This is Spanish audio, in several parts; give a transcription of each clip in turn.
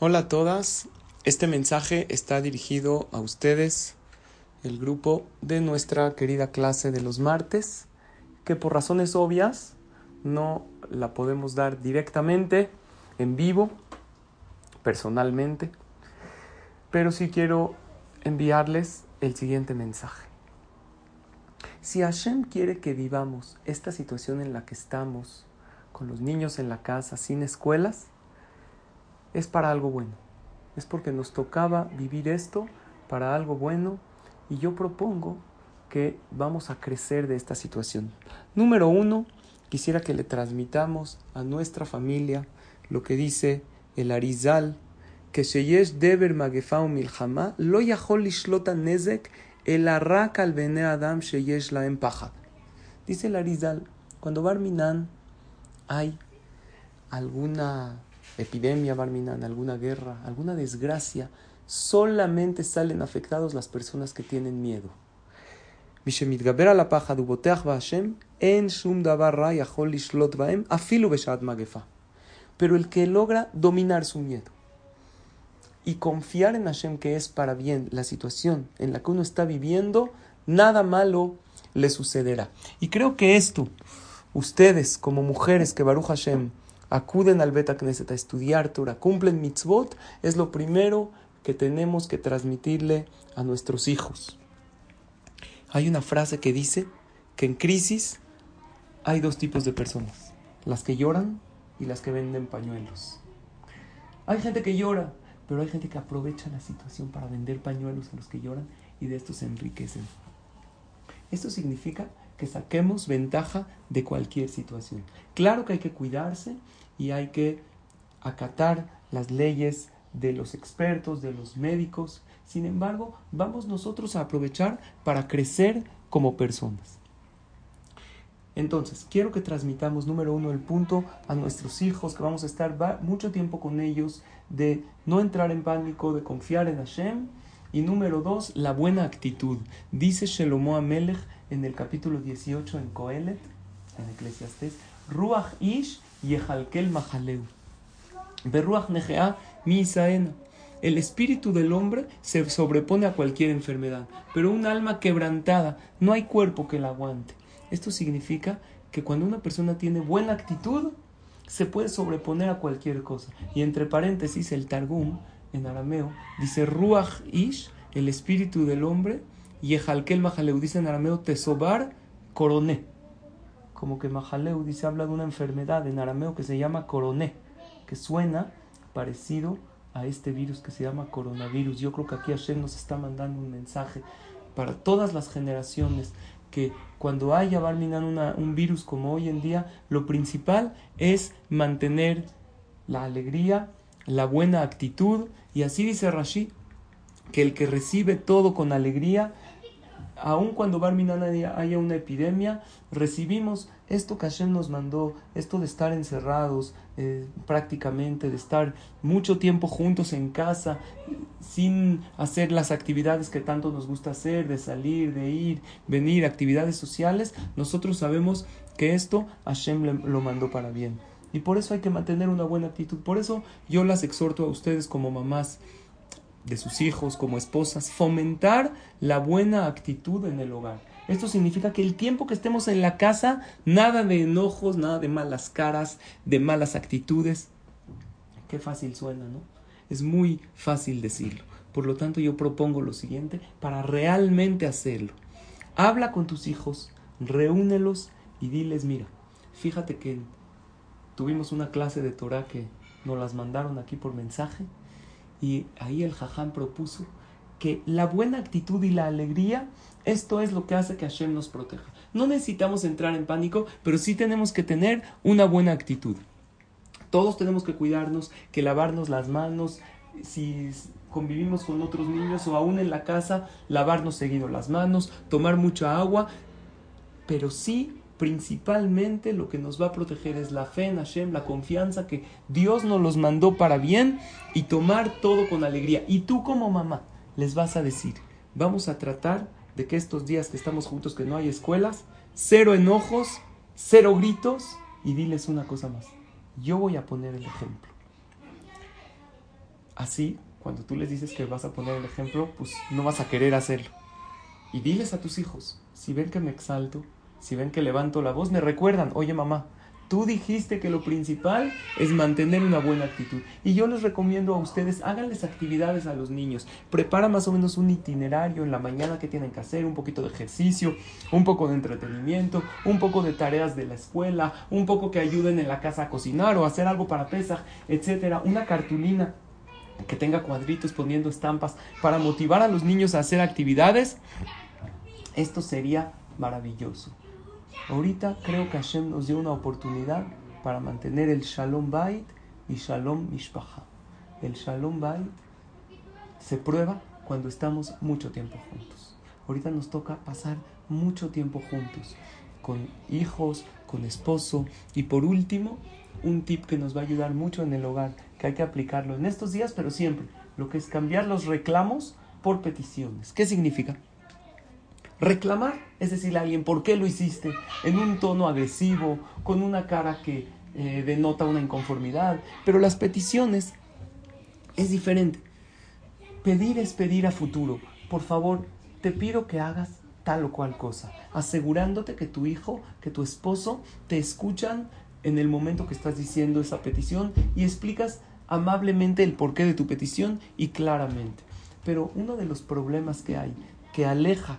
Hola a todas, este mensaje está dirigido a ustedes, el grupo de nuestra querida clase de los martes, que por razones obvias no la podemos dar directamente, en vivo, personalmente, pero sí quiero enviarles el siguiente mensaje. Si Hashem quiere que vivamos esta situación en la que estamos, con los niños en la casa, sin escuelas, es para algo bueno. Es porque nos tocaba vivir esto para algo bueno y yo propongo que vamos a crecer de esta situación. Número uno, quisiera que le transmitamos a nuestra familia lo que dice el Arizal, que Sheyesh Deber Magefau Milhama, lo yahol nezek, el arrak al bene Adam Sheyesh la empajad. Dice el Arizal, cuando Barminan hay alguna epidemia, Barminan, alguna guerra, alguna desgracia, solamente salen afectados las personas que tienen miedo. Pero el que logra dominar su miedo y confiar en Hashem que es para bien la situación en la que uno está viviendo, nada malo le sucederá. Y creo que esto, ustedes como mujeres que Baruch Hashem acuden al Beta Knesset a estudiar Torah, cumplen mitzvot, es lo primero que tenemos que transmitirle a nuestros hijos. Hay una frase que dice que en crisis hay dos tipos de personas, las que lloran y las que venden pañuelos. Hay gente que llora, pero hay gente que aprovecha la situación para vender pañuelos a los que lloran y de estos se enriquecen. Esto significa que saquemos ventaja de cualquier situación. Claro que hay que cuidarse y hay que acatar las leyes de los expertos, de los médicos. Sin embargo, vamos nosotros a aprovechar para crecer como personas. Entonces, quiero que transmitamos, número uno, el punto a nuestros hijos, que vamos a estar mucho tiempo con ellos, de no entrar en pánico, de confiar en Hashem. Y número dos, la buena actitud. Dice Shelomo Amelech en el capítulo 18 en Coelet, en Eclesiastes, Ruach Ish Yehalkel Mahaleu. Berruach Negea Mi El espíritu del hombre se sobrepone a cualquier enfermedad, pero un alma quebrantada, no hay cuerpo que la aguante. Esto significa que cuando una persona tiene buena actitud, se puede sobreponer a cualquier cosa. Y entre paréntesis, el Targum, en arameo, dice Ruach Ish, el espíritu del hombre, y Ejalkel Mahaleu, dice en arameo, Tesobar Coroné. Como que Mahaleu dice, habla de una enfermedad en arameo que se llama coroné, que suena parecido a este virus que se llama coronavirus. Yo creo que aquí Hashem nos está mandando un mensaje para todas las generaciones que cuando haya Barminan un virus como hoy en día, lo principal es mantener la alegría, la buena actitud, y así dice Rashi, que el que recibe todo con alegría, aun cuando Barminan haya una epidemia, recibimos esto que Hashem nos mandó, esto de estar encerrados eh, prácticamente, de estar mucho tiempo juntos en casa, sin hacer las actividades que tanto nos gusta hacer, de salir, de ir, venir, actividades sociales, nosotros sabemos que esto Hashem lo mandó para bien. Y por eso hay que mantener una buena actitud. Por eso yo las exhorto a ustedes como mamás de sus hijos, como esposas, fomentar la buena actitud en el hogar. Esto significa que el tiempo que estemos en la casa, nada de enojos, nada de malas caras, de malas actitudes. Qué fácil suena, ¿no? Es muy fácil decirlo. Por lo tanto, yo propongo lo siguiente para realmente hacerlo. Habla con tus hijos, reúnelos y diles, mira, fíjate que tuvimos una clase de Torah que nos las mandaron aquí por mensaje y ahí el jaján propuso que la buena actitud y la alegría, esto es lo que hace que Hashem nos proteja. No necesitamos entrar en pánico, pero sí tenemos que tener una buena actitud. Todos tenemos que cuidarnos, que lavarnos las manos, si convivimos con otros niños o aún en la casa, lavarnos seguido las manos, tomar mucha agua, pero sí principalmente lo que nos va a proteger es la fe en Hashem, la confianza que Dios nos los mandó para bien y tomar todo con alegría. Y tú como mamá les vas a decir, vamos a tratar de que estos días que estamos juntos, que no hay escuelas, cero enojos, cero gritos y diles una cosa más. Yo voy a poner el ejemplo. Así, cuando tú les dices que vas a poner el ejemplo, pues no vas a querer hacerlo. Y diles a tus hijos, si ven que me exalto, si ven que levanto la voz, me recuerdan, oye mamá, tú dijiste que lo principal es mantener una buena actitud. Y yo les recomiendo a ustedes, háganles actividades a los niños. Prepara más o menos un itinerario en la mañana que tienen que hacer, un poquito de ejercicio, un poco de entretenimiento, un poco de tareas de la escuela, un poco que ayuden en la casa a cocinar o hacer algo para pesar, etcétera. Una cartulina que tenga cuadritos poniendo estampas para motivar a los niños a hacer actividades. Esto sería maravilloso. Ahorita creo que Hashem nos dio una oportunidad para mantener el Shalom Bait y Shalom Mishpacha. El Shalom Bait se prueba cuando estamos mucho tiempo juntos. Ahorita nos toca pasar mucho tiempo juntos, con hijos, con esposo. Y por último, un tip que nos va a ayudar mucho en el hogar, que hay que aplicarlo en estos días, pero siempre, lo que es cambiar los reclamos por peticiones. ¿Qué significa? Reclamar es decirle a alguien por qué lo hiciste en un tono agresivo, con una cara que eh, denota una inconformidad, pero las peticiones es diferente. Pedir es pedir a futuro. Por favor, te pido que hagas tal o cual cosa, asegurándote que tu hijo, que tu esposo te escuchan en el momento que estás diciendo esa petición y explicas amablemente el porqué de tu petición y claramente. Pero uno de los problemas que hay que aleja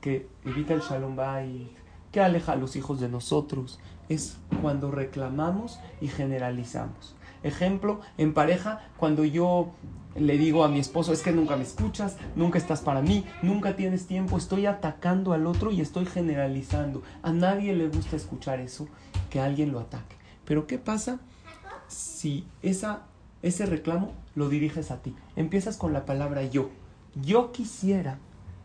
que evita el shalom bay, que aleja a los hijos de nosotros, es cuando reclamamos y generalizamos. Ejemplo, en pareja, cuando yo le digo a mi esposo, es que nunca me escuchas, nunca estás para mí, nunca tienes tiempo, estoy atacando al otro y estoy generalizando. A nadie le gusta escuchar eso, que alguien lo ataque. Pero ¿qué pasa si esa, ese reclamo lo diriges a ti? Empiezas con la palabra yo. Yo quisiera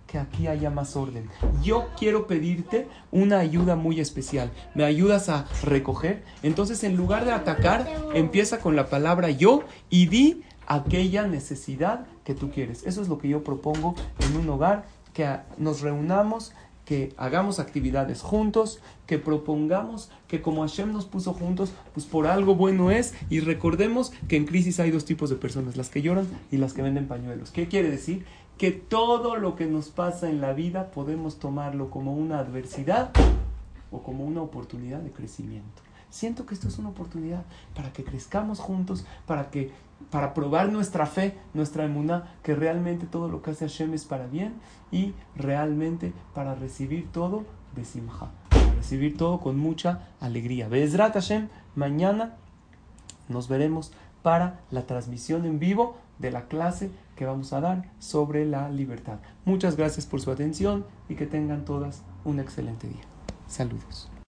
que aquí haya más orden. Yo quiero pedirte una ayuda muy especial. ¿Me ayudas a recoger? Entonces, en lugar de atacar, empieza con la palabra yo y di aquella necesidad que tú quieres. Eso es lo que yo propongo en un hogar, que nos reunamos, que hagamos actividades juntos, que propongamos que como Hashem nos puso juntos, pues por algo bueno es y recordemos que en crisis hay dos tipos de personas, las que lloran y las que venden pañuelos. ¿Qué quiere decir? Que todo lo que nos pasa en la vida podemos tomarlo como una adversidad o como una oportunidad de crecimiento. Siento que esto es una oportunidad para que crezcamos juntos, para que para probar nuestra fe, nuestra emuná, que realmente todo lo que hace Hashem es para bien y realmente para recibir todo de simja, recibir todo con mucha alegría. Bezrat Hashem, mañana nos veremos para la transmisión en vivo de la clase que vamos a dar sobre la libertad. Muchas gracias por su atención y que tengan todas un excelente día. Saludos.